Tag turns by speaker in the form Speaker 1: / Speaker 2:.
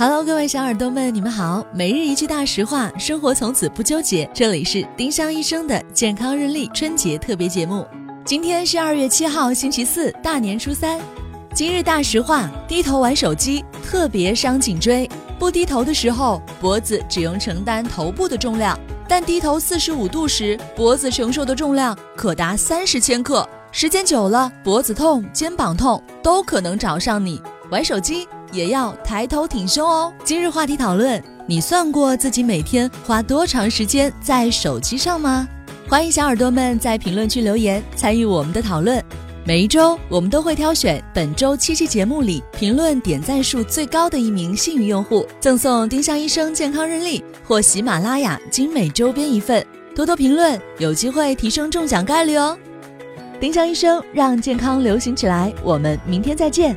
Speaker 1: Hello，各位小耳朵们，你们好。每日一句大实话，生活从此不纠结。这里是丁香医生的健康日历春节特别节目。今天是二月七号，星期四，大年初三。今日大实话：低头玩手机特别伤颈椎。不低头的时候，脖子只用承担头部的重量；但低头四十五度时，脖子承受的重量可达三十千克。时间久了，脖子痛、肩膀痛都可能找上你。玩手机也要抬头挺胸哦。今日话题讨论：你算过自己每天花多长时间在手机上吗？欢迎小耳朵们在评论区留言参与我们的讨论。每一周我们都会挑选本周七期节目里评论点赞数最高的一名幸运用户，赠送丁香医生健康日历或喜马拉雅精美周边一份。多多评论，有机会提升中奖概率哦。丁香医生让健康流行起来，我们明天再见。